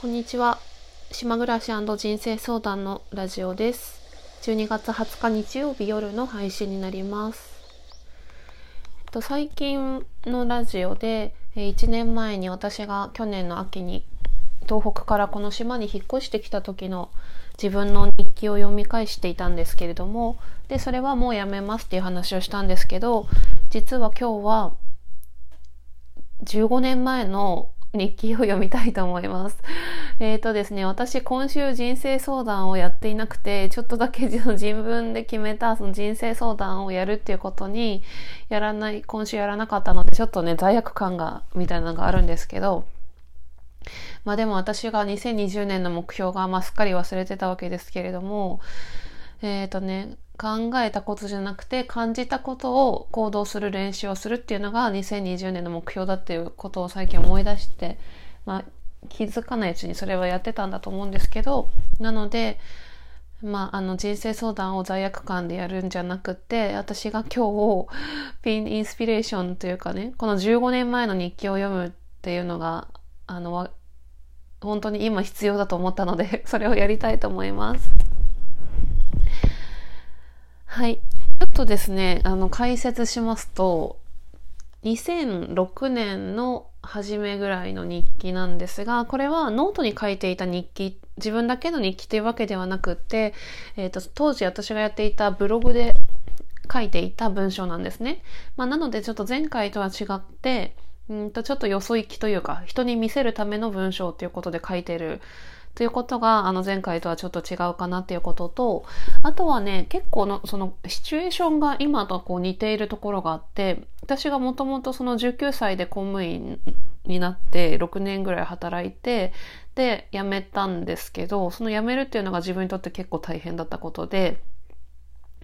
こんにちは。島暮らし人生相談のラジオです。12月20日日曜日夜の配信になります。えっと、最近のラジオで、1年前に私が去年の秋に東北からこの島に引っ越してきた時の自分の日記を読み返していたんですけれども、で、それはもうやめますっていう話をしたんですけど、実は今日は15年前の日記を読みたいと思います。えっ、ー、とですね、私今週人生相談をやっていなくて、ちょっとだけ自分で決めたその人生相談をやるっていうことに、やらない、今週やらなかったので、ちょっとね、罪悪感が、みたいなのがあるんですけど、まあでも私が2020年の目標が、まあすっかり忘れてたわけですけれども、えっ、ー、とね、考えたことじゃなくて感じたことを行動する練習をするっていうのが2020年の目標だっていうことを最近思い出して、まあ、気づかないうちにそれはやってたんだと思うんですけどなので、まあ、あの人生相談を罪悪感でやるんじゃなくて私が今日 ピンインスピレーションというかねこの15年前の日記を読むっていうのがあの本当に今必要だと思ったのでそれをやりたいと思います。はい。ちょっとですね、あの、解説しますと、2006年の初めぐらいの日記なんですが、これはノートに書いていた日記、自分だけの日記というわけではなくて、えっ、ー、と、当時私がやっていたブログで書いていた文章なんですね。まあ、なのでちょっと前回とは違って、うんとちょっとよそ行きというか、人に見せるための文章ということで書いてるということが、あの前回とはちょっと違うかなっていうことと、あとはね、結構の、そのシチュエーションが今とこう似ているところがあって、私がもともとその19歳で公務員になって6年ぐらい働いて、で、辞めたんですけど、その辞めるっていうのが自分にとって結構大変だったことで、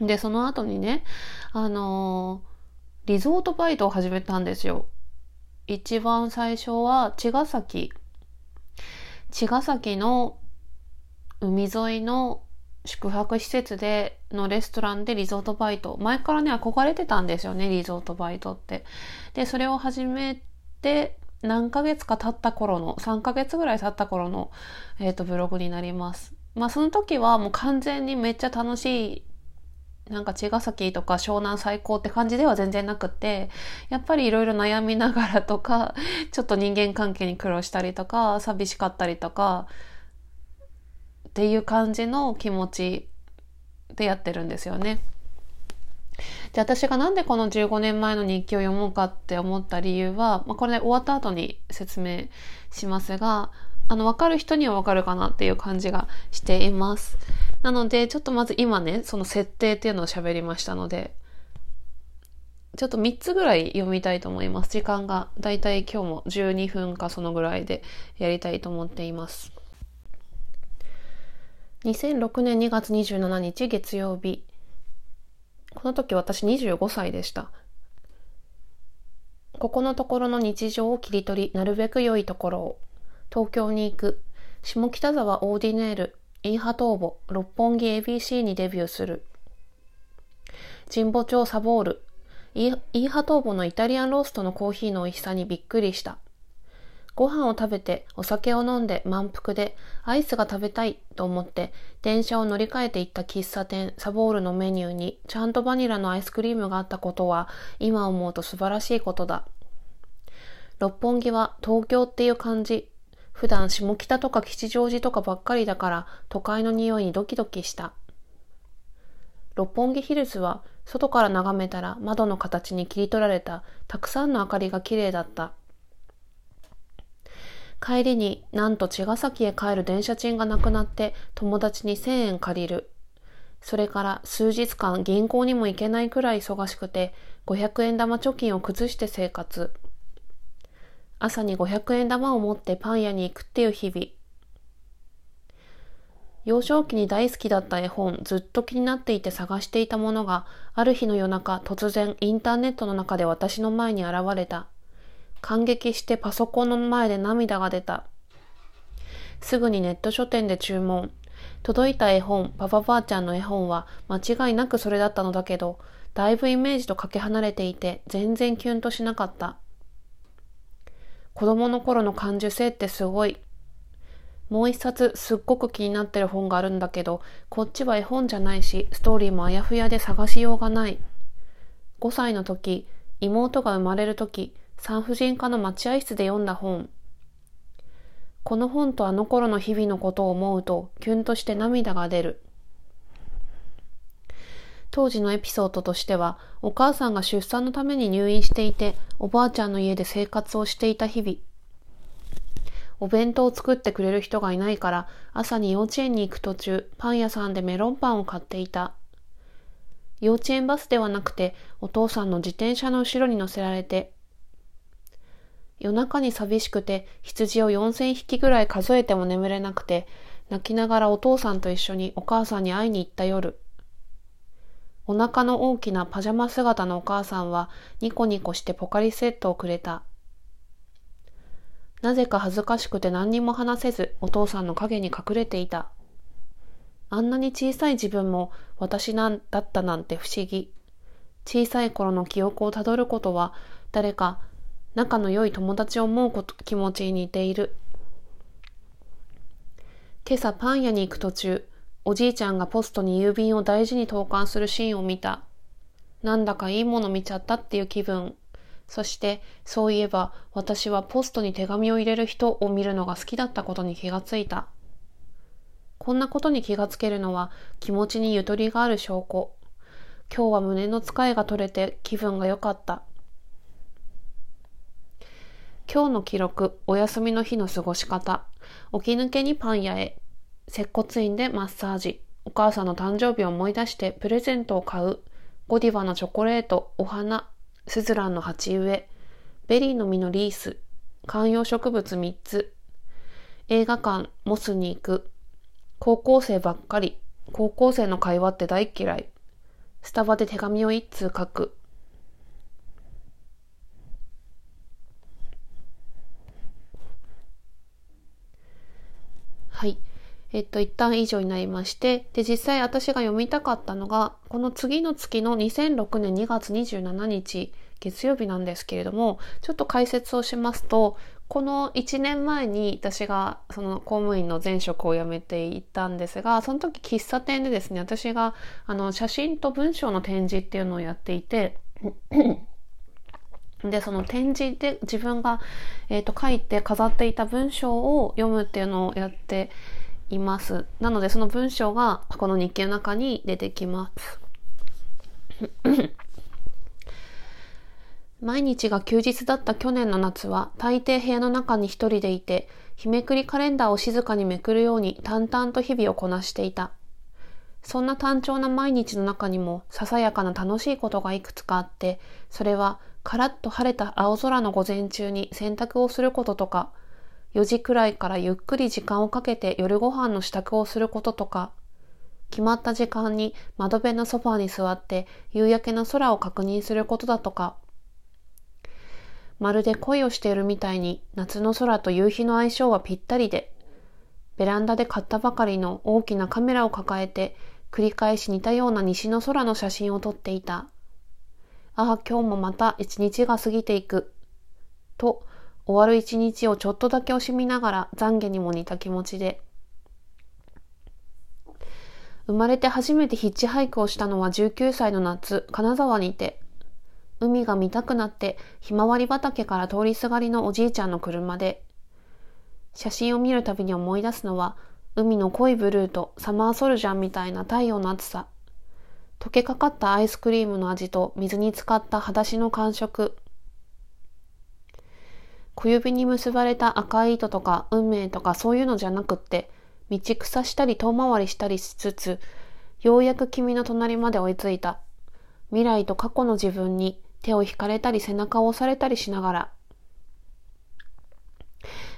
で、その後にね、あのー、リゾートバイトを始めたんですよ。一番最初は茅ヶ崎茅ヶ崎の海沿いの宿泊施設でのレストランでリゾートバイト。前からね、憧れてたんですよね、リゾートバイトって。で、それを始めて、何ヶ月か経った頃の、3ヶ月ぐらい経った頃の、えっ、ー、と、ブログになります。まあ、その時はもう完全にめっちゃ楽しいなんか茅ヶ崎とか湘南最高って感じでは全然なくて、やっぱりいろいろ悩みながらとか、ちょっと人間関係に苦労したりとか、寂しかったりとか、っていう感じの気持ちでやってるんですよね。で、私がなんでこの15年前の日記を読もうかって思った理由は、まあ、これね、終わった後に説明しますが、あの、わかる人にはわかるかなっていう感じがしています。なので、ちょっとまず今ね、その設定っていうのを喋りましたので、ちょっと3つぐらい読みたいと思います。時間がだいたい今日も12分かそのぐらいでやりたいと思っています。2006年2月27日月曜日。この時私25歳でした。ここのところの日常を切り取り、なるべく良いところを。東京に行く。下北沢オーディネール。イーハトーボ、六本木 ABC にデビューする。神保町サボール、イーハトーボのイタリアンローストのコーヒーの美味しさにびっくりした。ご飯を食べて、お酒を飲んで満腹で、アイスが食べたいと思って、電車を乗り換えていった喫茶店サボールのメニューに、ちゃんとバニラのアイスクリームがあったことは、今思うと素晴らしいことだ。六本木は東京っていう感じ。普段下北とか吉祥寺とかばっかりだから都会の匂いにドキドキした。六本木ヒルズは外から眺めたら窓の形に切り取られたたくさんの明かりが綺麗だった。帰りになんと茅ヶ崎へ帰る電車賃がなくなって友達に1000円借りる。それから数日間銀行にも行けないくらい忙しくて500円玉貯金を崩して生活。朝に500円玉を持ってパン屋に行くっていう日々。幼少期に大好きだった絵本、ずっと気になっていて探していたものが、ある日の夜中、突然インターネットの中で私の前に現れた。感激してパソコンの前で涙が出た。すぐにネット書店で注文。届いた絵本、パパばあちゃんの絵本は間違いなくそれだったのだけど、だいぶイメージとかけ離れていて、全然キュンとしなかった。子供の頃の感受性ってすごい。もう一冊すっごく気になってる本があるんだけど、こっちは絵本じゃないし、ストーリーもあやふやで探しようがない。5歳の時、妹が生まれる時、産婦人科の待合室で読んだ本。この本とあの頃の日々のことを思うと、キュンとして涙が出る。当時のエピソードとしては、お母さんが出産のために入院していて、おばあちゃんの家で生活をしていた日々。お弁当を作ってくれる人がいないから、朝に幼稚園に行く途中、パン屋さんでメロンパンを買っていた。幼稚園バスではなくて、お父さんの自転車の後ろに乗せられて、夜中に寂しくて羊を4000匹ぐらい数えても眠れなくて、泣きながらお父さんと一緒にお母さんに会いに行った夜。お腹の大きなパジャマ姿のお母さんはニコニコしてポカリスエットをくれた。なぜか恥ずかしくて何にも話せずお父さんの影に隠れていた。あんなに小さい自分も私なんだったなんて不思議。小さい頃の記憶をたどることは誰か仲の良い友達を思うこと気持ちに似ている。今朝パン屋に行く途中、おじいちゃんがポストに郵便を大事に投函するシーンを見た。なんだかいいもの見ちゃったっていう気分。そして、そういえば私はポストに手紙を入れる人を見るのが好きだったことに気がついた。こんなことに気がつけるのは気持ちにゆとりがある証拠。今日は胸のつかえが取れて気分が良かった。今日の記録、お休みの日の過ごし方、起き抜けにパン屋へ、接骨院でマッサージ、お母さんの誕生日を思い出してプレゼントを買う、ゴディバのチョコレート、お花、スズランの鉢植え、ベリーの実のリース、観葉植物3つ、映画館、モスに行く、高校生ばっかり、高校生の会話って大嫌い、スタバで手紙を一通書く、はい。えっと、一旦以上になりまして、で、実際私が読みたかったのが、この次の月の2006年2月27日、月曜日なんですけれども、ちょっと解説をしますと、この1年前に私がその公務員の前職を辞めていたんですが、その時喫茶店でですね、私があの写真と文章の展示っていうのをやっていて、で、その展示で自分が、え、ー、と、書いて飾っていた文章を読むっていうのをやっています。なので、その文章がこの日記の中に出てきます。毎日が休日だった去年の夏は、大抵部屋の中に一人でいて、日めくりカレンダーを静かにめくるように淡々と日々をこなしていた。そんな単調な毎日の中にも、ささやかな楽しいことがいくつかあって、それはカラッと晴れた青空の午前中に洗濯をすることとか、4時くらいからゆっくり時間をかけて夜ご飯の支度をすることとか、決まった時間に窓辺のソファーに座って夕焼けの空を確認することだとか、まるで恋をしているみたいに夏の空と夕日の相性はぴったりで、ベランダで買ったばかりの大きなカメラを抱えて繰り返し似たような西の空の写真を撮っていた。ああ、今日もまた一日が過ぎていく。と、終わる一日をちょっとだけ惜しみながら懺悔にも似た気持ちで。生まれて初めてヒッチハイクをしたのは19歳の夏、金沢にいて。海が見たくなってひまわり畑から通りすがりのおじいちゃんの車で。写真を見るたびに思い出すのは海の濃いブルーとサマーソルジャンみたいな太陽の暑さ。溶けかかったアイスクリームの味と水に浸かった裸足の感触。小指に結ばれた赤い糸とか運命とかそういうのじゃなくって、道草したり遠回りしたりしつつ、ようやく君の隣まで追いついた。未来と過去の自分に手を引かれたり背中を押されたりしながら。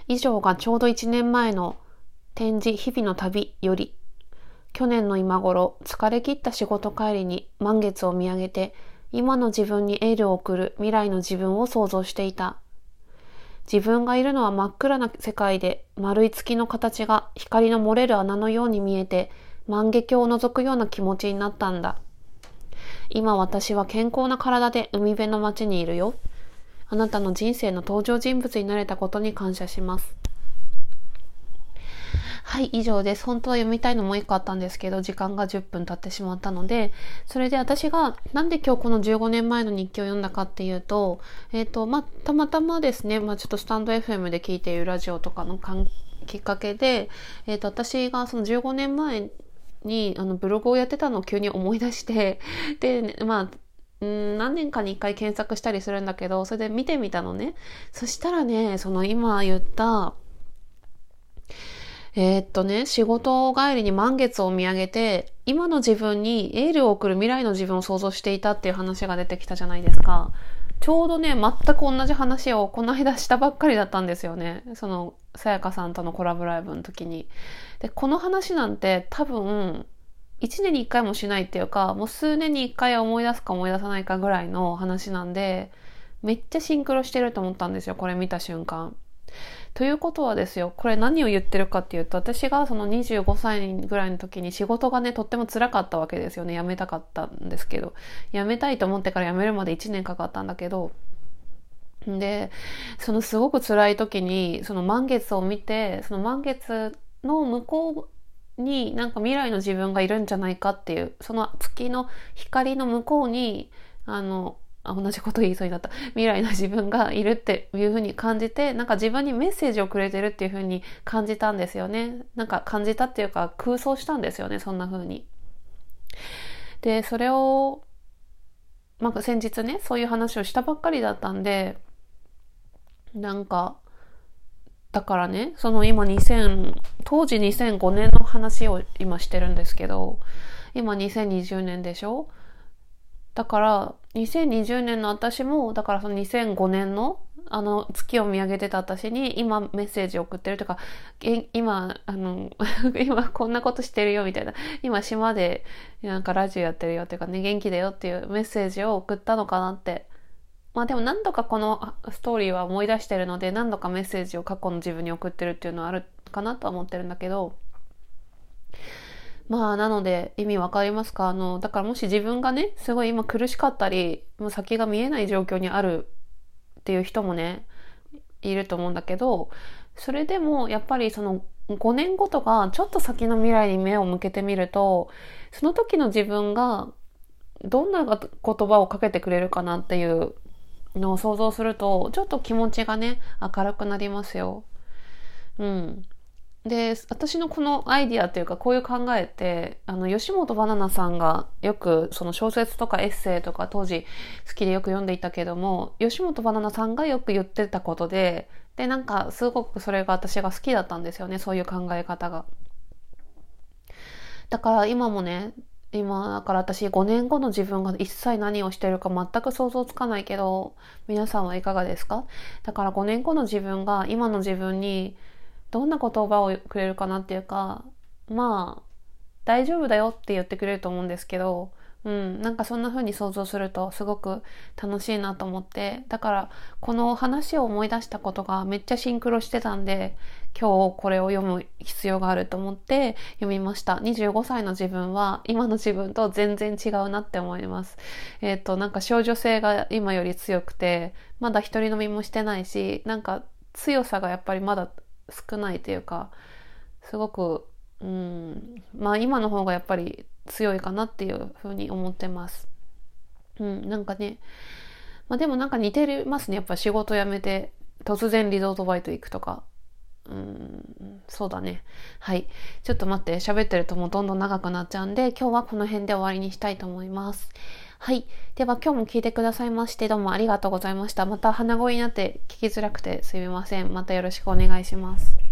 以上がちょうど1年前の展示日々の旅より去年の今頃、疲れ切った仕事帰りに満月を見上げて、今の自分にエールを送る未来の自分を想像していた。自分がいるのは真っ暗な世界で、丸い月の形が光の漏れる穴のように見えて、万華鏡を覗くような気持ちになったんだ。今私は健康な体で海辺の街にいるよ。あなたの人生の登場人物になれたことに感謝します。はい、以上です。本当は読みたいのもう一個あったんですけど、時間が10分経ってしまったので、それで私がなんで今日この15年前の日記を読んだかっていうと、えっ、ー、と、まあ、たまたまですね、まあ、ちょっとスタンド FM で聞いているラジオとかのきっかけで、えっ、ー、と、私がその15年前にあのブログをやってたのを急に思い出して、で、まあ、何年かに一回検索したりするんだけど、それで見てみたのね。そしたらね、その今言った、えー、っとね、仕事帰りに満月を見上げて、今の自分にエールを送る未来の自分を想像していたっていう話が出てきたじゃないですか。ちょうどね、全く同じ話をこの間したばっかりだったんですよね。その、さやかさんとのコラボライブの時に。で、この話なんて多分、1年に1回もしないっていうか、もう数年に1回思い出すか思い出さないかぐらいの話なんで、めっちゃシンクロしてると思ったんですよ、これ見た瞬間。ということはですよ、これ何を言ってるかっていうと、私がその25歳ぐらいの時に仕事がね、とっても辛かったわけですよね。辞めたかったんですけど。辞めたいと思ってから辞めるまで1年かかったんだけど、で、そのすごく辛い時に、その満月を見て、その満月の向こうになんか未来の自分がいるんじゃないかっていう、その月の光の向こうに、あの、あ同じこと言いそうになった。未来の自分がいるっていうふうに感じてなんか自分にメッセージをくれてるっていうふうに感じたんですよね。なんか感じたっていうか空想したんですよねそんなふうに。でそれをまあ先日ねそういう話をしたばっかりだったんでなんかだからねその今2000当時2005年の話を今してるんですけど今2020年でしょ？だから、2020年の私も、だからその2005年のあの月を見上げてた私に今メッセージ送ってるとか、今、あの、今こんなことしてるよみたいな、今島でなんかラジオやってるよっていうかね、元気だよっていうメッセージを送ったのかなって。まあでも何度かこのストーリーは思い出してるので、何度かメッセージを過去の自分に送ってるっていうのはあるかなとは思ってるんだけど、まあ、なので、意味わかりますか？あの、だからもし自分がね、すごい今苦しかったり、もう先が見えない状況にあるっていう人もね、いると思うんだけど、それでもやっぱりその5年後とかちょっと先の未来に目を向けてみると、その時の自分がどんな言葉をかけてくれるかなっていうのを想像すると、ちょっと気持ちがね、明るくなりますよ。うん。で、私のこのアイディアというかこういう考えって、あの、吉本バナナさんがよくその小説とかエッセイとか当時好きでよく読んでいたけども、吉本バナナさんがよく言ってたことで、で、なんかすごくそれが私が好きだったんですよね、そういう考え方が。だから今もね、今、だから私5年後の自分が一切何をしてるか全く想像つかないけど、皆さんはいかがですか？だから5年後の自分が今の自分にどんな言葉をくれるかなっていうか、まあ、大丈夫だよって言ってくれると思うんですけど、うん、なんかそんな風に想像するとすごく楽しいなと思って、だからこの話を思い出したことがめっちゃシンクロしてたんで、今日これを読む必要があると思って読みました。25歳の自分は今の自分と全然違うなって思います。えっ、ー、と、なんか少女性が今より強くて、まだ一人飲みもしてないし、なんか強さがやっぱりまだ少ないというかすごくうんまあ今の方がやっぱり強いかなっていうふうに思ってます。うん、なんかね、まあでもなんか似てますね。やっぱ仕事辞めて突然リゾートバイト行くとか。うん、そうだね。はい。ちょっと待って、喋ってるともうどんどん長くなっちゃうんで、今日はこの辺で終わりにしたいと思います。はい。では今日も聞いてくださいましてどうもありがとうございました。また鼻声になって聞きづらくてすみません。またよろしくお願いします。